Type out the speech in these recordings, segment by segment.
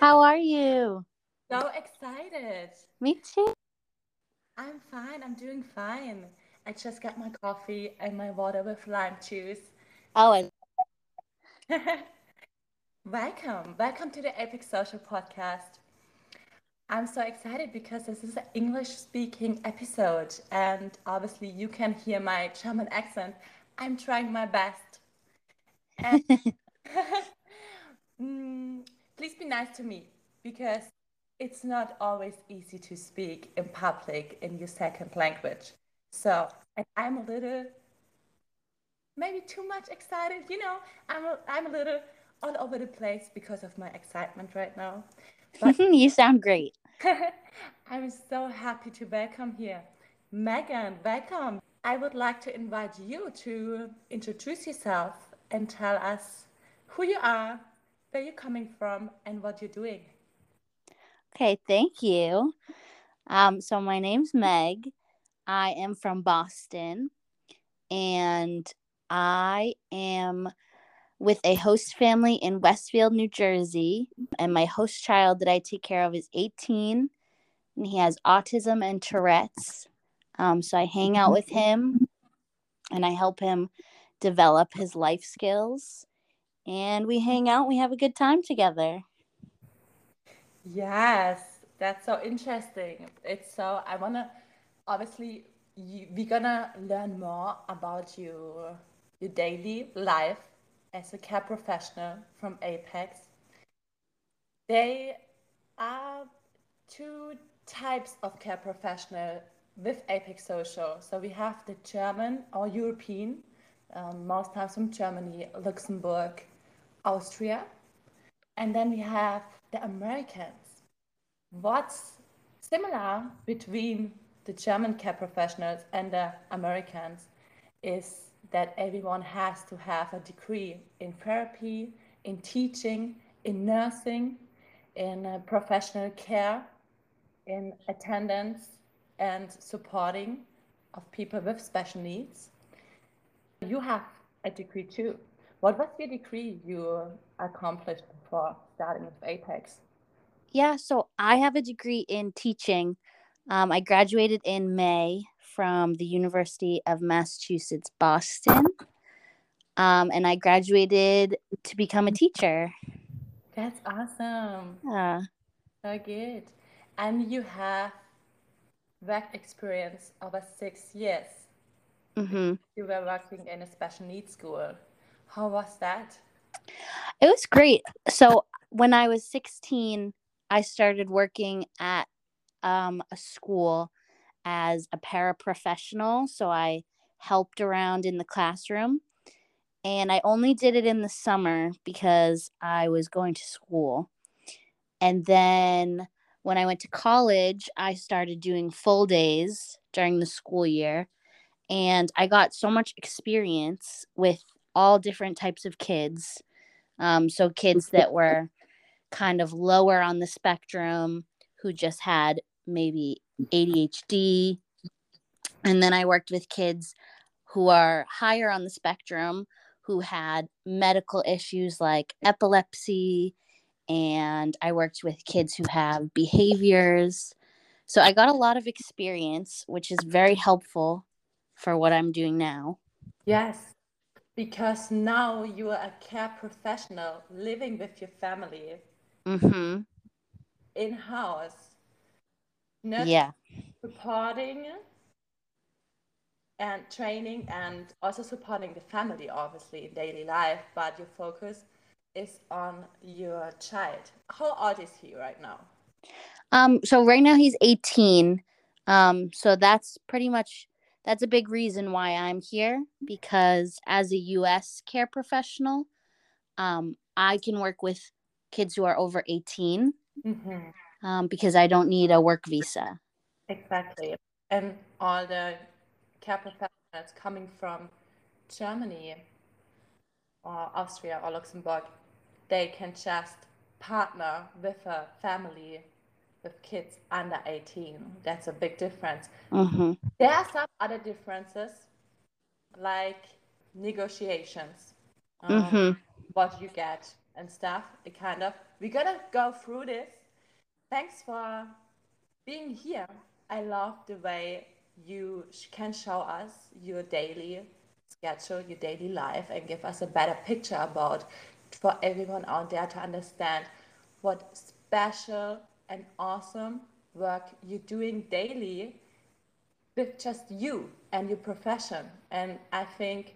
How are you? So excited. Me too. I'm fine. I'm doing fine. I just got my coffee and my water with lime juice. Oh, I, Welcome. Welcome to the Apex Social Podcast. I'm so excited because this is an English speaking episode, and obviously, you can hear my German accent. I'm trying my best. And Mm, please be nice to me because it's not always easy to speak in public in your second language. So and I'm a little, maybe too much excited. You know, I'm a, I'm a little all over the place because of my excitement right now. But you sound great. I'm so happy to welcome here. Megan, welcome. I would like to invite you to introduce yourself and tell us who you are, where you're coming from, and what you're doing. Okay, thank you. Um, so my name's Meg. I am from Boston, and I am with a host family in Westfield, New Jersey. And my host child that I take care of is 18, and he has autism and Tourette's. Um, so I hang out with him, and I help him develop his life skills. And we hang out, we have a good time together. Yes, that's so interesting. It's so, I want to, obviously, you, we're gonna learn more about your, your daily life as a care professional from Apex. They are two types of care professional with Apex Social. So we have the German or European, um, most times from Germany, Luxembourg, Austria, and then we have the Americans. What's similar between the German care professionals and the Americans is that everyone has to have a degree in therapy, in teaching, in nursing, in uh, professional care, in attendance and supporting of people with special needs. You have a degree too. What was your degree you accomplished before starting with Apex? Yeah, so I have a degree in teaching. Um, I graduated in May from the University of Massachusetts, Boston. Um, and I graduated to become a teacher. That's awesome. Yeah. So good. And you have work experience over six years. hmm You were working in a special needs school. How was that? It was great. So when I was 16, I started working at um, a school as a paraprofessional. So I helped around in the classroom. And I only did it in the summer because I was going to school. And then when I went to college, I started doing full days during the school year. And I got so much experience with all different types of kids. Um, so, kids that were kind of lower on the spectrum who just had maybe ADHD. And then I worked with kids who are higher on the spectrum who had medical issues like epilepsy. And I worked with kids who have behaviors. So I got a lot of experience, which is very helpful for what I'm doing now. Yes, because now you are a care professional living with your family Mm-hmm. in house, not Yeah. supporting and training and also supporting the family, obviously, in daily life, but your focus is on your child. How old is he right now? Um, so right now he's 18. Um, so that's pretty much that's a big reason why I'm here because as a US care professional, um, I can work with kids who are over 18 hmm um, because I don't need a work visa. Exactly. And all the care professionals coming from Germany or Austria or Luxembourg, they can just partner with a family with kids under 18. That's a big difference. hmm There are some other differences, like negotiations, um, hmm what you get and stuff. It kind of, we're gonna go through this. Thanks for being here. I love the way you can show us your daily schedule, your daily life, and give us a better picture about for everyone out there to understand what special and awesome work you're doing daily with just you and your profession. And I think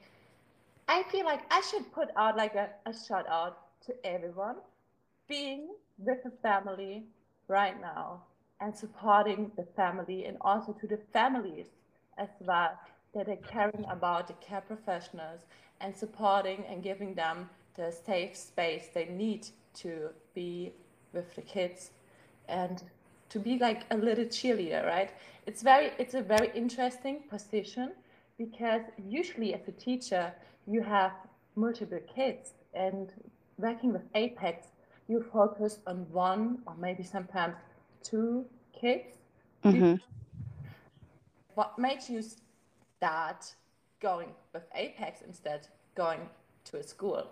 I feel like I should put out like a, a shout out to everyone being with the family right now and supporting the family and also to the families as well that are caring about the care professionals and supporting and giving them the safe space they need to be with the kids and to be like a little cheerleader right? It's very it's a very interesting position because usually as a teacher you have multiple kids and working with apex you focus on one or maybe sometimes two kids. Mm-hmm. what made you start going with apex instead going to a school?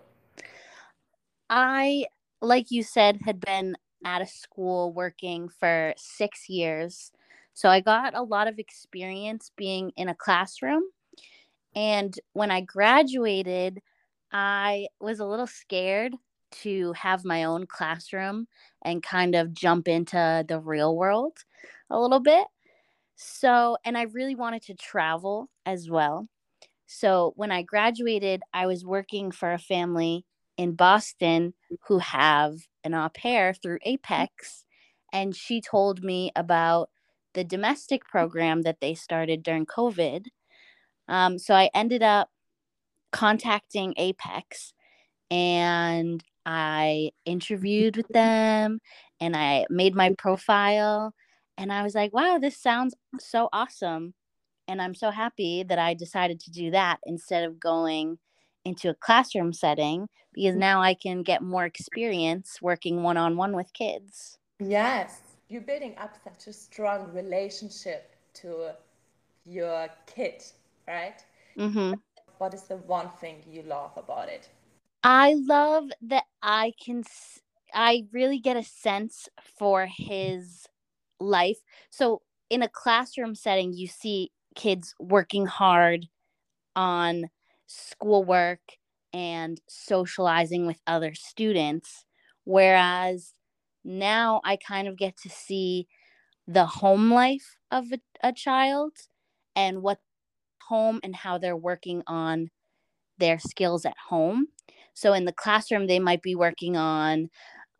I, like you said, had been at a school working for six years. So I got a lot of experience being in a classroom. And when I graduated, I was a little scared to have my own classroom and kind of jump into the real world a little bit. So, and I really wanted to travel as well. So, when I graduated, I was working for a family in Boston who have an au pair through mm-hmm. Apex. And she told me about the domestic mm-hmm. program that they started during COVID. Um, so I ended up contacting Apex and I interviewed with mm-hmm. them and I made my profile. And I was like, wow, this sounds so awesome. And I'm so happy that I decided to do that instead of going into a classroom setting because now I can get more experience working one on one with kids. Yes, you're building up such a strong relationship to your kid, right? Mm-hmm. What is the one thing you love about it? I love that I can, I really get a sense for his life. So in a classroom setting, you see kids working hard on schoolwork and socializing with other students. Whereas now I kind of get to see the home life of a, a child and what home and how they're working on their skills at home. So in the classroom, they might be working on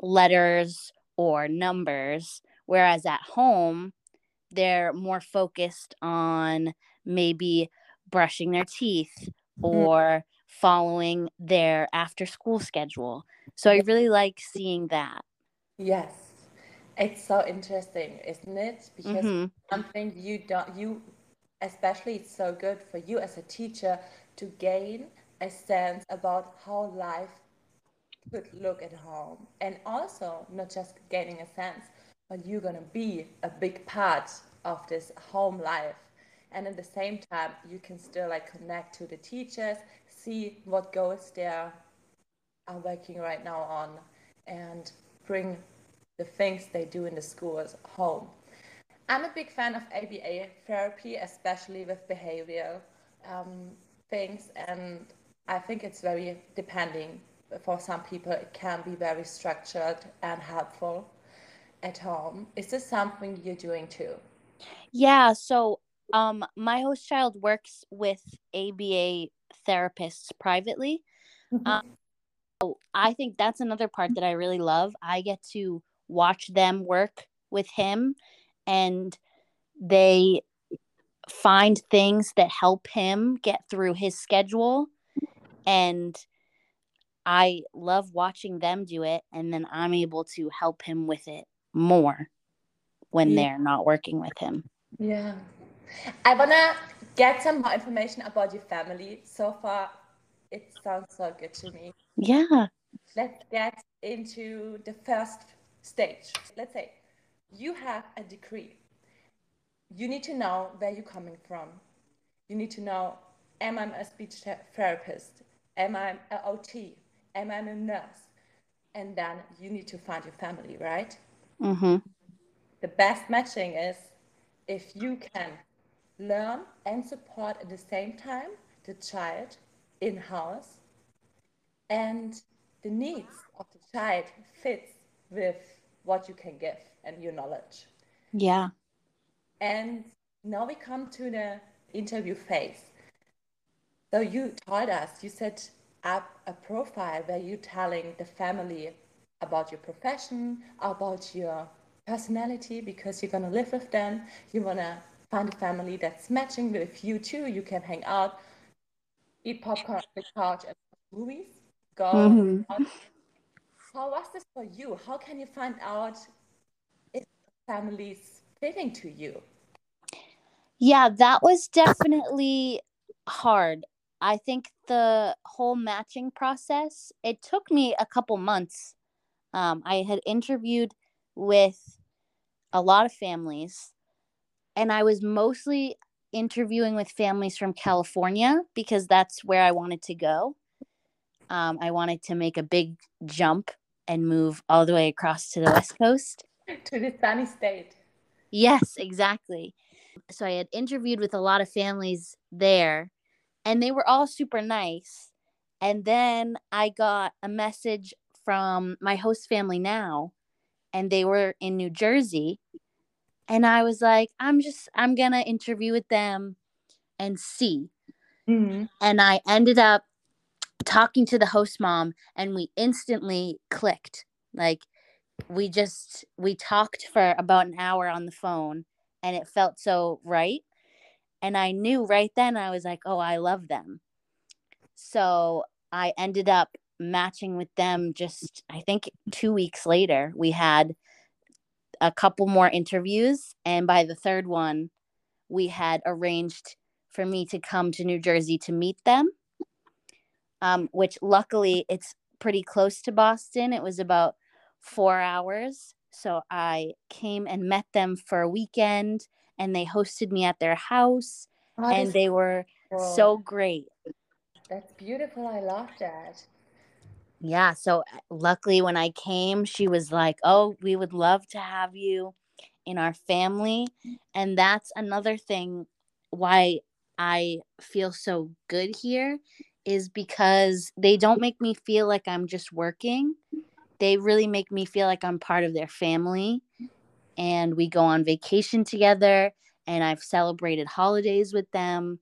letters or numbers, whereas at home, they're more focused on maybe brushing their teeth or following their after school schedule. So I really like seeing that. Yes, it's so interesting, isn't it? Because hmm something you don't, you, especially it's so good for you as a teacher to gain a sense about how life could look at home. And also, not just gaining a sense, but you're going to be a big part of this home life. And at the same time, you can still like connect to the teachers, see what goals they are working right now on, and bring the things they do in the schools home. I'm a big fan of ABA therapy, especially with behavioral um, things, and I think it's very depending. For some people, it can be very structured and helpful at home. Is this something you're doing too? Yeah. So um, my host child works with ABA therapists privately. Um, so I think that's another part that I really love. I get to watch them work with him and they find things that help him get through his schedule and I love watching them do it and then I'm able to help him with it more when Yeah. they're not working with him. Yeah. I wanna get some more information about your family. So far, it sounds so good to me. Yeah. Let's get into the first stage. Let's say you have a degree. You need to know where you're coming from. You need to know am I a speech therapist? Am I an OT? Am I a nurse? and then you need to find your family, right? Mm-hmm. The best matching is if you can learn and support at the same time the child in house and the needs of the child fits with what you can give and your knowledge. Yeah. And now we come to the interview phase. So you told us, you set up a profile where you're telling the family about your profession, about your personality, because you're gonna live with them. You wanna find a family that's matching with you too. You can hang out, eat popcorn on the couch, and movies. Go. Mhm. How was this for you? How can you find out if families fitting to you? Yeah, that was definitely hard. I think the whole matching process, it took me a couple months. Um, I had interviewed with a lot of families, and I was mostly interviewing with families from California because that's where I wanted to go. Um, I wanted to make a big jump and move all the way across to the West Coast. To the sunny state. Yes, exactly. So I had interviewed with a lot of families there, and they were all super nice. And then I got a message from my host family now, and they were in New Jersey. And I was like, I'm just, I'm going to interview with them and see. Mhm. And I ended up talking to the host mom, and we instantly clicked. Like, we just, we talked for about an hour on the phone, and it felt so right. And I knew right then, I was like, oh, I love them. So I ended up matching with them just, I think, two weeks later. We had a couple more interviews. And by the third one, we had arranged for me to come to New Jersey to meet them, um, which luckily it's pretty close to Boston. It was about four hours. So I came and met them for a weekend and they hosted me at their house Oh, and they were oh, so great. that's beautiful. I love that. Yeah. So uh, luckily, when I came, she was like, Oh, we would love to have you in our family. And that's another thing why I feel so good here is because they don't make me feel like I'm just working. They really make me feel like I'm part of their family. And we go on vacation together, and I've celebrated holidays with them,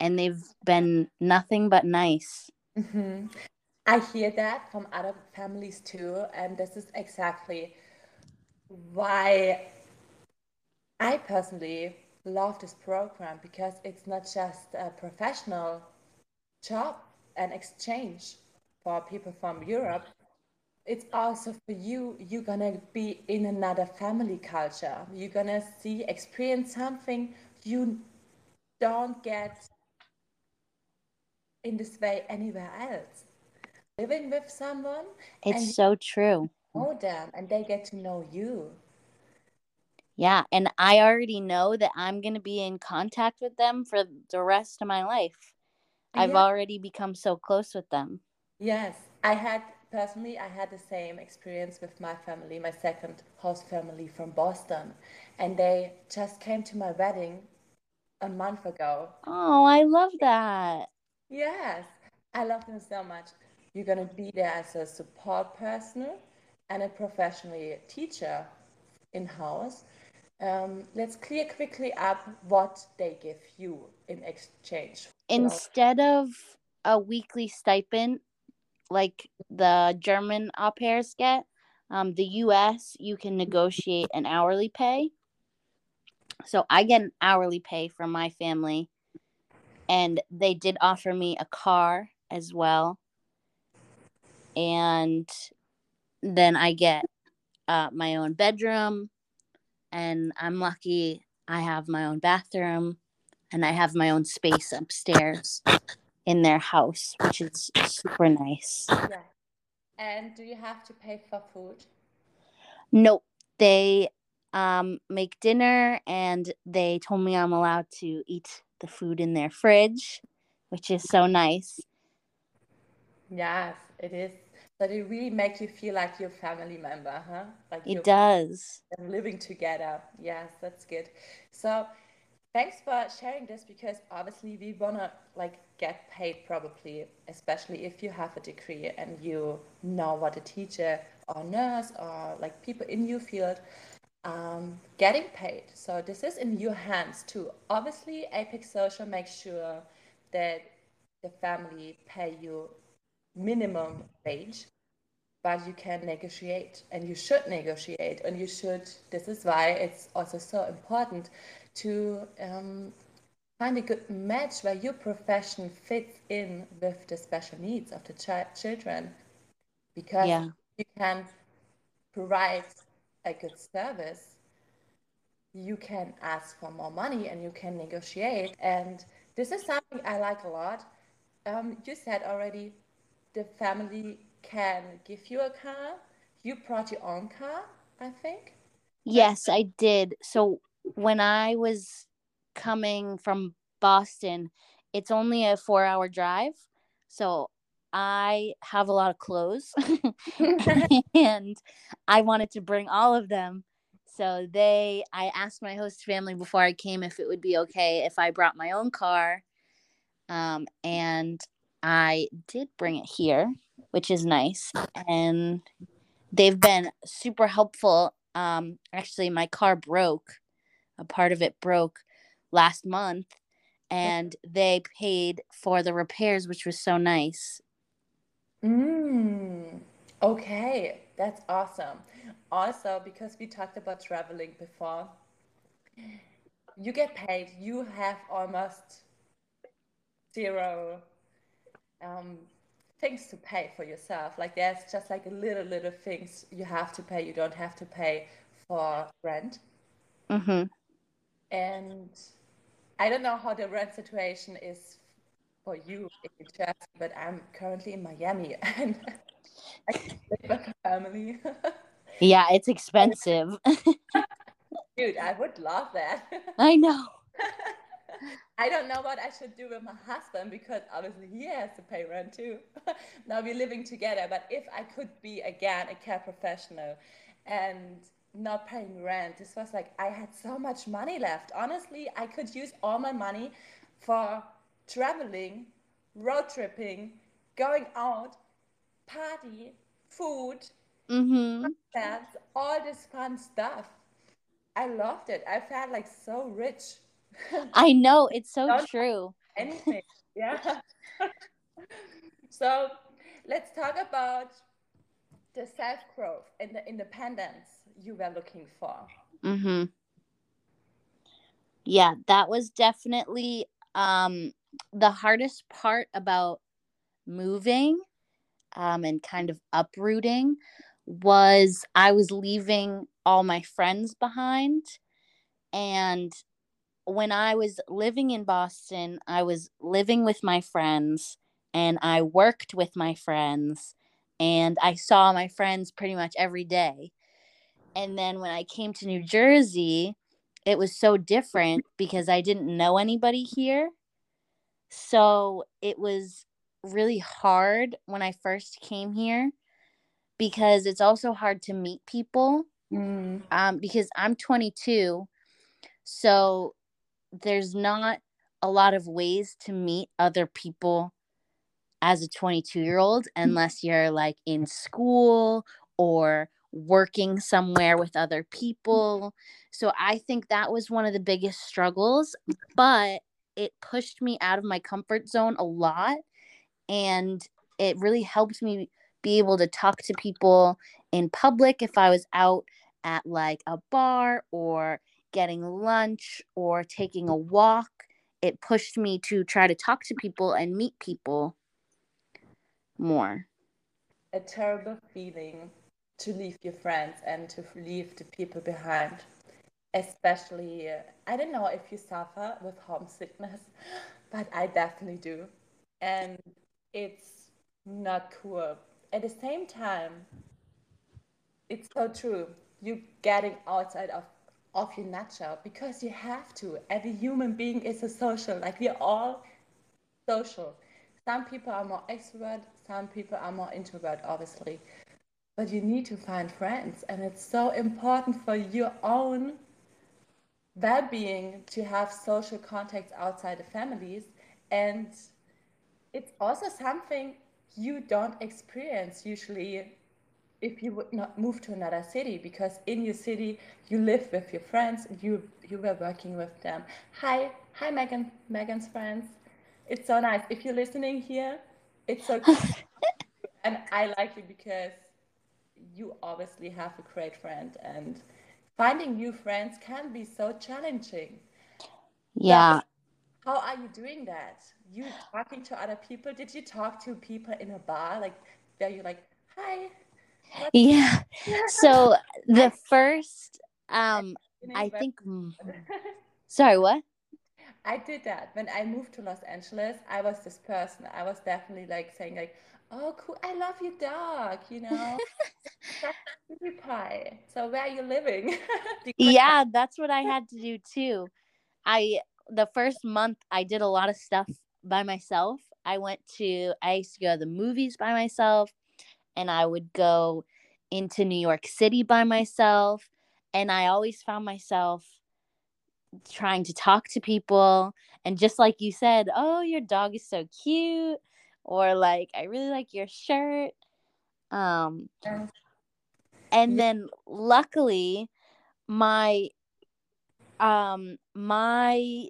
and they've been nothing but nice. hmm I hear that from other families too, and this is exactly why I personally love this program because it's not just a professional job and exchange for people from Europe. It's also for you, you're gonna be in another family culture. You're gonna see, experience something you don't get in this way anywhere else. Living with someone. It's so true. know them and they get to know you. Yeah, and I already know that I'm going to be in contact with them for the rest of my life. I've already become so close with them. Yes, I had personally, I had the same experience with my family, my second host family from Boston, and they just came to my wedding a month ago. Oh, I love that. Yes, I love them so much. You're gonna be there as a support person and a professional teacher in house. Um, let's clear quickly up what they give you in exchange. Instead of a weekly stipend like the German au pairs get, um, the US, you can negotiate an hourly pay. So I get an hourly pay from my family, and they did offer me a car as well. And then I get uh, my own bedroom, and I'm lucky I have my own bathroom, and I have my own space upstairs in their house, which is super nice. Yeah. And do you have to pay for food? Nope, they um, make dinner, and they told me I'm allowed to eat the food in their fridge, which is so nice. Yes, it is. But it really makes you feel like your family member, huh? Like it does. Living together. Yes, that's good. So thanks for sharing this because obviously we wanna like get paid probably, especially if you have a degree and you know what a teacher or nurse or like people in your field um, getting paid. So this is in your hands too. Obviously, Apex Social makes sure that the family pay you minimum wage, but you can negotiate and you should negotiate and you should. This is why it's also so important to um, find a good match where your profession fits in with the special needs of the ch- children because yeah. you can provide a good service you can ask for more money and you can negotiate and this is something i like a lot um, you said already the family can give you a car you brought your own car i think yes i did so when i was coming from boston it's only a four hour drive so I have a lot of clothes and I wanted to bring all of them. So they I asked my host family before I came if it would be okay if I brought my own car. Um, and I did bring it here, which is nice. And they've been super helpful. Um, actually my car broke. A part of it broke last month and they paid for the repairs, which was so nice. Mm, okay, that's awesome. Also, because we talked about traveling before, you get paid, you have almost zero um, things to pay for yourself. Like there's just like a little, little things you have to pay. You don't have to pay for rent. Mm-hmm. And I don't know how the rent situation is for you in Jersey, but I'm currently in Miami and I live with a family. yeah, it's expensive. Dude, I would love that. I know. I don't know what I should do with my husband because obviously he has to pay rent too. now we're living together, but if I could be again a care professional and not paying rent, this was like I had so much money left. Honestly, I could use all my money for traveling, road tripping, going out, party, food, mm-hmm. concerts, all this fun stuff. I loved it. I felt like so rich. I know it's so Don't true. Anything, yeah. so let's talk about the self growth and the independence you were looking for. Mm-hmm. Yeah, that was definitely um the hardest part about moving um, and kind of uprooting was I was leaving all my friends behind. And when I was living in Boston, I was living with my friends and I worked with my friends and I saw my friends pretty much every day. And then when I came to New Jersey, it was so different because I didn't know anybody here. So it was really hard when I first came here because it's also hard to meet people. Mm. Um, because I'm 22, so there's not a lot of ways to meet other people as a 22 year old mm-hmm. unless you're like in school or working somewhere with other people. Mm-hmm. So I think that was one of the biggest struggles. But it pushed me out of my comfort zone a lot and it really helped me be able to talk to people in public if I was out at like a bar or getting lunch or taking a walk. It pushed me to try to talk to people and meet people more. A terrible feeling to leave your friends and to leave the people behind especially i don't know if you suffer with homesickness but i definitely do and it's not cool at the same time it's so true you getting outside of of your nutshell because you have to. Every human being is a social like we're all social. Some people are more extrovert, some people are more introvert, obviously. But you need to find friends, and it's so important for your own well-being to have social contacts outside the families. And it's also something you don't experience usually if you would not move to another city because in your city you live with your friends and you you were working with them hi hi megan megan's friends it's so nice if you're listening here it's so cool. and i like you because you obviously have a great friend and finding new friends can be so challenging. Yeah. But how are you doing that? You talking to other people? Did you talk to people in a bar? Like, are you're like, hi? Yeah. so the first, um, I think, sorry, what? I did that when I moved to Los Angeles. I was this person. I was definitely like saying like, "Oh, cool! I love your dog," you know. pie. So where are you living? yeah, that's what I had to do too. I the first month I did a lot of stuff by myself. I went to I used to go to the movies by myself and I would go into New York City by myself and I always found myself trying to talk to people and just like you said, "Oh, your dog is so cute." Or like, "I really like your shirt." Um and then luckily my um my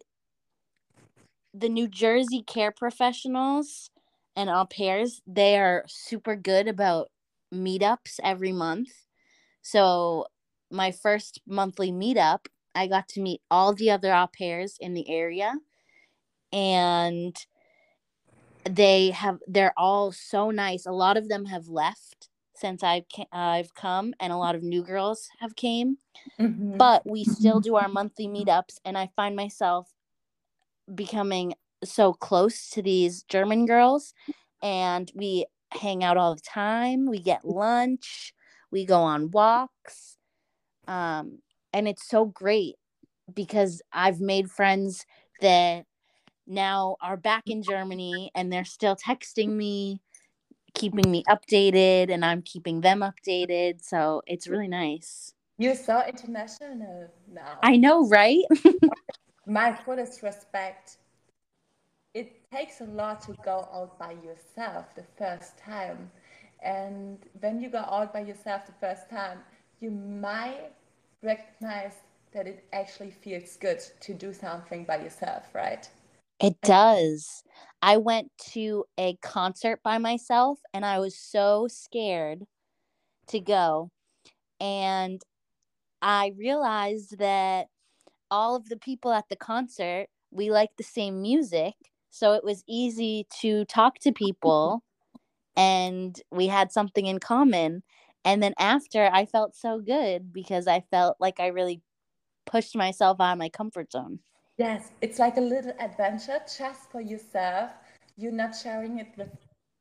the New Jersey care professionals and au pairs, they are super good about meetups every month. So my first monthly meetup, I got to meet all the other au pairs in the area. And they have they're all so nice. A lot of them have left since I've I've come, and a lot of new girls have came. Mm-hmm. But we still do our monthly meetups, and I find myself becoming so close to these German girls, and we hang out all the time. We get lunch, we go on walks, um, and it's so great because I've made friends that now are back in Germany and they're still texting me keeping me updated and I'm keeping them updated. So it's really nice. You're so international now. I know, right? My fullest respect. Takes a lot to go out by yourself the first time. And when you go out by yourself the first time, you might recognize that it actually feels good to do something by yourself, right? It does. I went to a concert by myself and I was so scared to go. And I realized that all of the people at the concert, we like the same music. So it was easy to talk to people and we had something in common. And then after, I felt so good because I felt like I really pushed myself out of my comfort zone. Yes, it's like a little adventure just for yourself. You're not sharing it with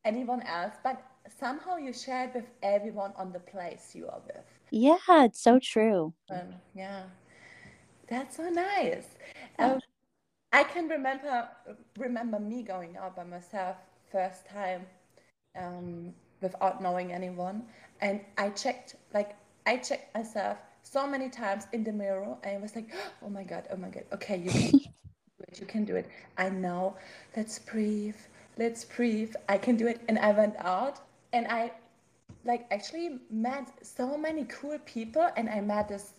anyone else, but somehow you share it with everyone on the place you are with. Yeah, it's so true. Um, yeah, that's so nice. Um, I can remember remember me going out by myself first time um, without knowing anyone, and I checked like I checked myself so many times in the mirror and I was like, oh my God, oh my God, okay, you can do it, you can do it. I know, let's breathe, let's breathe. I can do it. And I went out and I like actually met so many cool people and I met this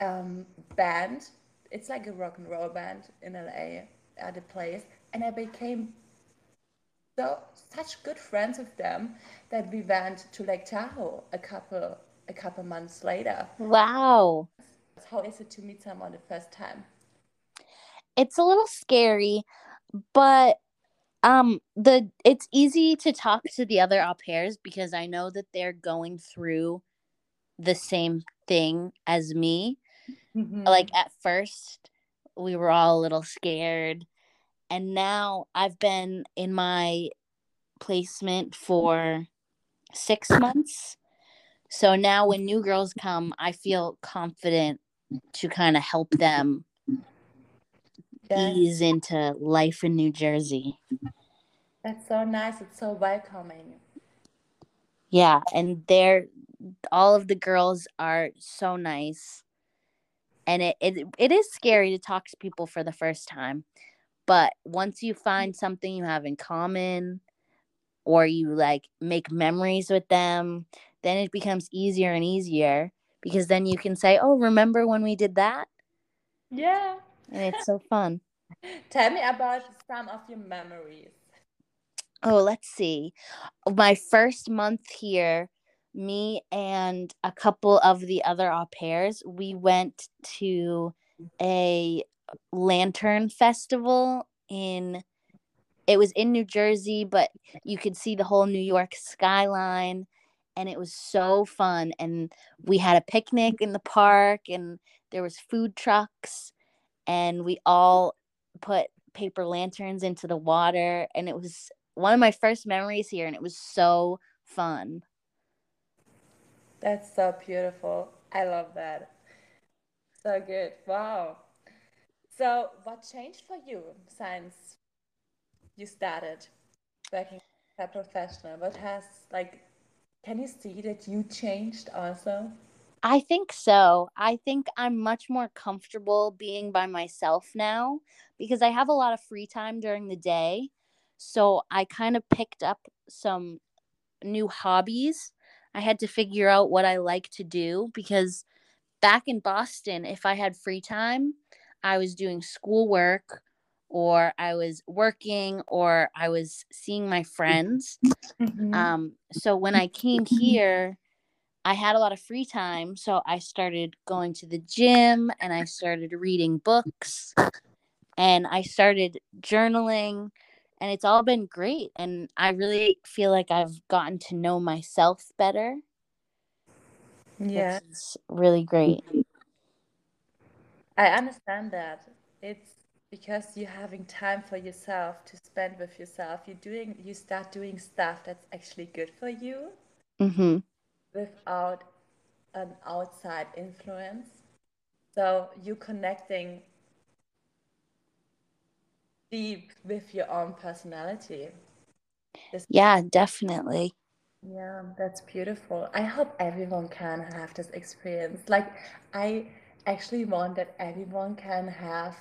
um, band. It's like a rock and roll band in LA at a place. And I became so such good friends with them that we went to Lake Tahoe a couple a couple months later. Wow. How is it to meet someone the first time? It's a little scary, but um the it's easy to talk to the other au pairs because I know that they're going through the same thing as me. Mm-hmm. Like at first we were all a little scared and now I've been in my placement for 6 months so now when new girls come, I feel confident to kind of help them ease into life in New Jersey. That's so nice. It's so welcoming. Yeah, and they're all of the girls are so nice. And it, it it is scary to talk to people for the first time. But once you mm-hmm. find something you have in common or you like make memories with them, then it becomes easier and easier because then you can say, "Oh, remember when we did that?" Yeah. And it's so fun. Tell me about some of your memories. Oh, let's see. My first month here, me and a couple of the other au pairs, we went to a lantern festival in it was in New Jersey, but you could see the whole New York skyline and it was so fun and we had a picnic in the park and there was food trucks and we all put paper lanterns into the water and it was one of my first memories here and it was so fun. That's so beautiful. I love that. So good. Wow. So, what changed for you since you started working as a professional? What has, like, can you see that you changed also? I think so. I think I'm much more comfortable being by myself now because I have a lot of free time during the day. So I kind of picked up some new hobbies. I had to figure out what I like to do because back in Boston, if I had free time, I was doing schoolwork or I was working or I was seeing my friends. Mm-hmm. Um, so when I came here, I had a lot of free time. So I started going to the gym and I started reading books and I started journaling and it's all been great and i really feel like i've gotten to know myself better yeah. it's really great. I understand that. It's because you're having time for yourself to spend with yourself. You're doing you start doing stuff that's actually good for you mm-hmm. without an outside influence. So you connecting deep with your own personality. yeah, definitely. Yeah, that's beautiful. I hope everyone can have this experience. Like, I actually want that everyone can have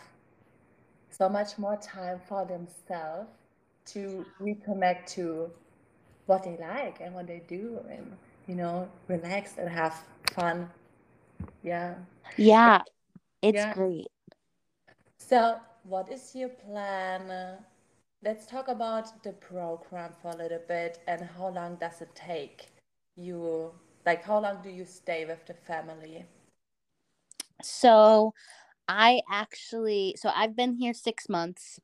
so much more time for themselves to reconnect to what they like and what they do and, you know, relax and have fun. Yeah. Yeah, it's yeah. great. So, what is your plan? Let's talk about the program for a little bit and how long does it take you? Like, how long do you stay with the family? So, I actually, so I've been here six months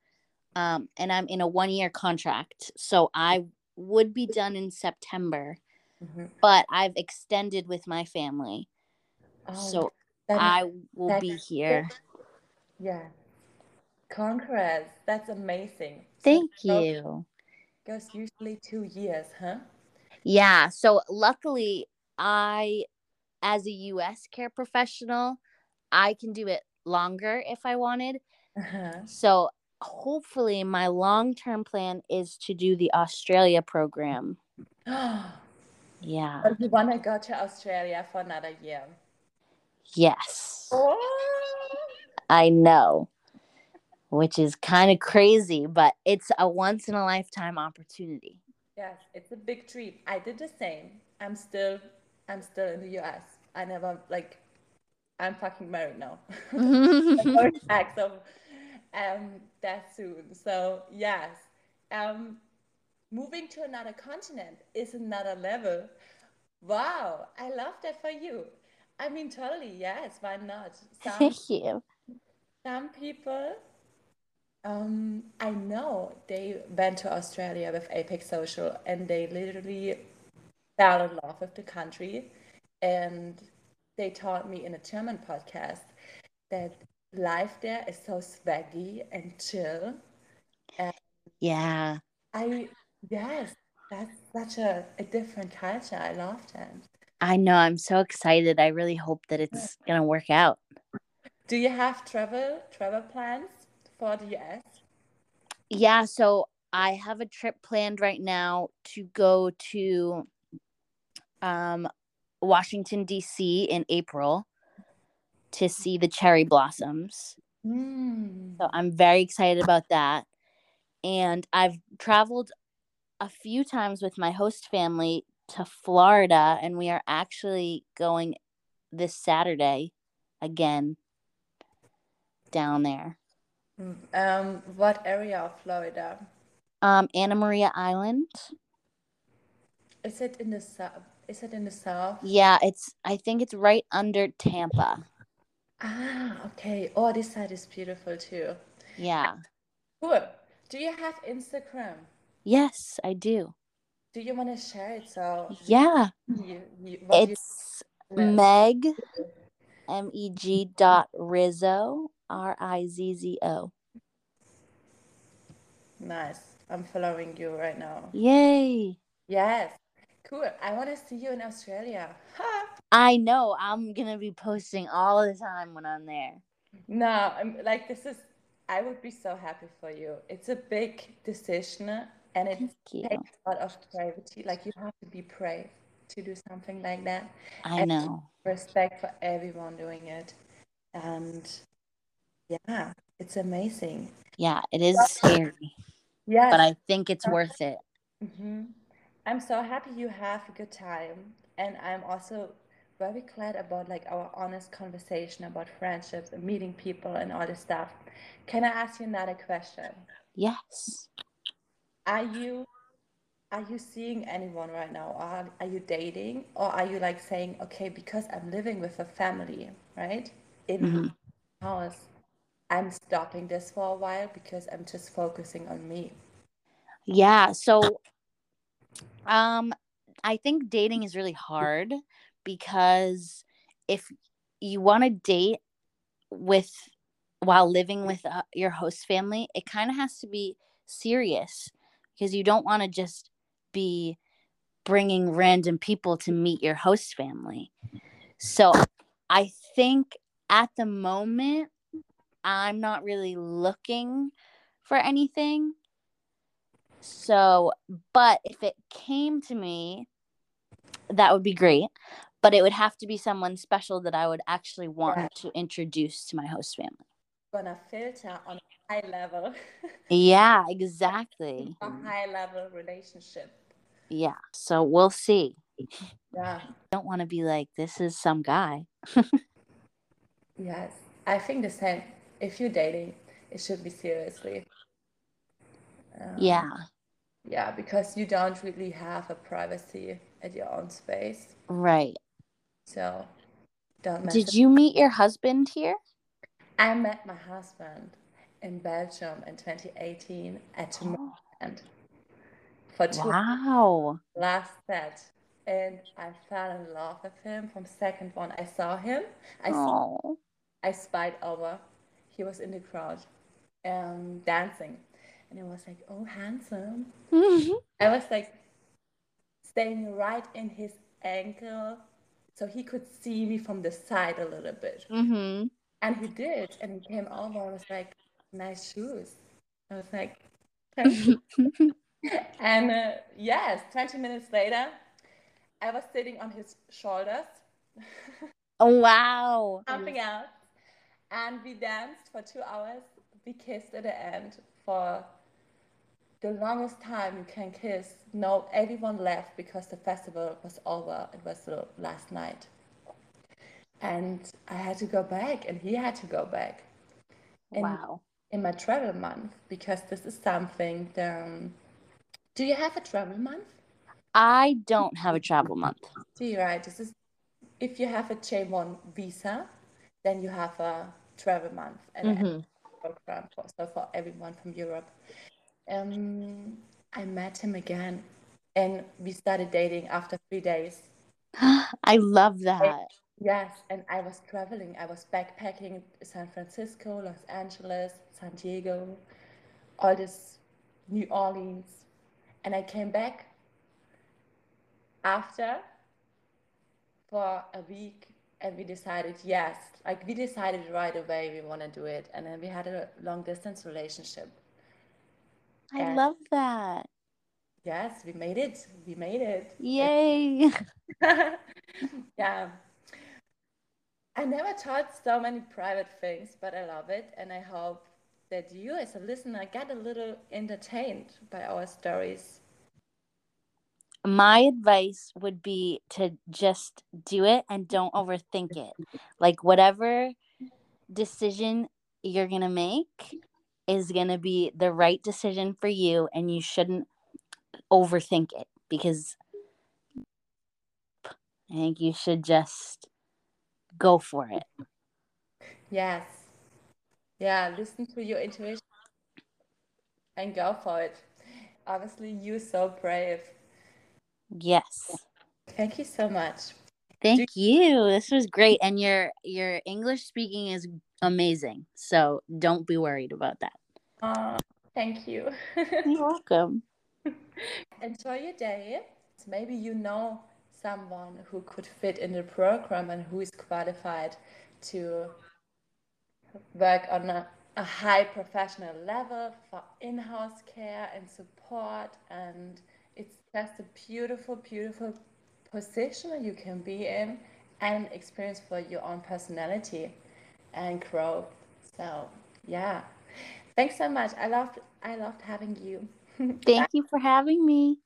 um, and I'm in a one year contract. So, I would be done in September, mm-hmm. but I've extended with my family. Oh, so, I will be here. Yeah. Congrats. That's amazing. Thank so you. Goes usually two years, huh? Yeah. So luckily, I, as a US care professional, I can do it longer if I wanted. Uh-huh. So hopefully, my long term plan is to do the Australia program. yeah. But you want to go to Australia for another year? Yes. Oh. I know which is kind of crazy, but it's a once in a lifetime opportunity. Yes, it's a big treat. I did the same. I'm still I'm still in the US. I never like I'm fucking married now. Back so um that soon. So yes. Um moving to another continent is another level. Wow, I love that for you. I mean totally, yes, why not? Some, Thank you. Some people um, I know they went to Australia with Apex Social and they literally fell in love with the country. And they taught me in a German podcast that life there is so swaggy and chill. And yeah. I, yes, that's such a, a different culture. I love that. I know. I'm so excited. I really hope that it's going to work out. Do you have travel travel plans? US? Yeah, so I have a trip planned right now to go to um, Washington, D.C. in April to see the cherry blossoms. Mm. So I'm very excited about that. And I've traveled a few times with my host family to Florida, and we are actually going this Saturday again down there. Um, what area of Florida? Um, Anna Maria Island. Is it in the south? Is it in the south? Yeah, it's I think it's right under Tampa. Ah, okay. Oh, this side is beautiful too. Yeah. Cool. Do you have Instagram? Yes, I do. Do you want to share it? So Yeah. you, you, what you It's? Meg M E G dot Rizzo R I Z Z O. nice. I'm following you right now. Yay. Yes. Cool. I want to see you in Australia. I know. I'm gonna be posting all the time when I'm there. No, I'm like this is I would be so happy for you. It's a big decision and it takes a lot of bravery. Like you have to be brave to do something like that. I and know. Respect for everyone doing it. And yeah, it's amazing. Yeah, it is scary, Yes. but I think it's worth it. hmm I'm so happy you have a good time, and I'm also very glad about like our honest conversation about friendships and meeting people and all this stuff. Can I ask you another question? Yes. Are you are you seeing anyone right now? Are, are you dating? Or are you like saying, okay, because I'm living with a family, right? In Mhm. house, I'm stopping this for a while because I'm just focusing on me. Yeah. So, um, I think dating is really hard because if you want to date with while living with uh, your host family, it kind of has to be serious because you don't want to just be bringing random people to meet your host family. So, I think at the moment, I'm not really looking for anything. So, but if it came to me, that would be great. But it would have to be someone special that I would actually want Yeah. to introduce to my host family. Gonna filter on a high level, Yeah, exactly. a high level relationship. Yeah. So we'll see. Yeah. Don't want to be like, this is some guy. Yes. I think the same. If you're dating, it should be seriously. Um, Yeah. Yeah, because you don't really have a privacy at your own space. Right. So don't mess Did you meet your husband here? I met my husband in Belgium in 2018 at Tomorrowland for two Wow. last set. And I fell in love with him from second one. I saw him. I saw, Oh. I spied over. He was in the crowd um, dancing. And I was like, oh, handsome. I was like staying right in his ankle so he could see me from the side a little bit. mm-hmm. And he did. And he came over and was like, nice shoes. I was like, and uh, yes, 20 minutes later, I was sitting on his shoulders, oh, wow. jumping out, and we danced for two hours. We kissed at the end for the longest time you can kiss. No, everyone left because the festival was over. It was the last night. And I had to go back, and he had to go back. And Wow. in my travel month because this is something that, um, do you have a travel month I don't have a travel month. do you right this is if you have a j1 visa then you have a travel month and a Mhm. program for, so for everyone from europe um i met him again and we started dating after three days I love that. Yes, and I was traveling. I was backpacking San Francisco, Los Angeles, San Diego, all this New Orleans. And I came back after for a week and we decided yes, like we decided right away we want to do it. And then we had a long distance relationship. I love that. Yes, we made it. We made it. Yay. yeah. I never taught so many private things, but I love it. And I hope that you, as a listener, get a little entertained by our stories. My advice would be to just do it and don't overthink it. Like, whatever decision you're going to make is going to be the right decision for you, and you shouldn't overthink it because I think you should just go for it. Yes. Yeah, listen to your intuition and go for it. Obviously, you're so brave. Yes. Thank you so much. Thank Do- you. This was great and your your English speaking is amazing. So don't be worried about that. Uh, thank you. You're welcome. Enjoy your day. Maybe you know someone who could fit in the program and who is qualified to work on a, a high professional level for in-house care and support and just a beautiful beautiful position you can be in and experience for your own personality and growth. So yeah. Thanks so much. I loved i loved having you. Thank you for having me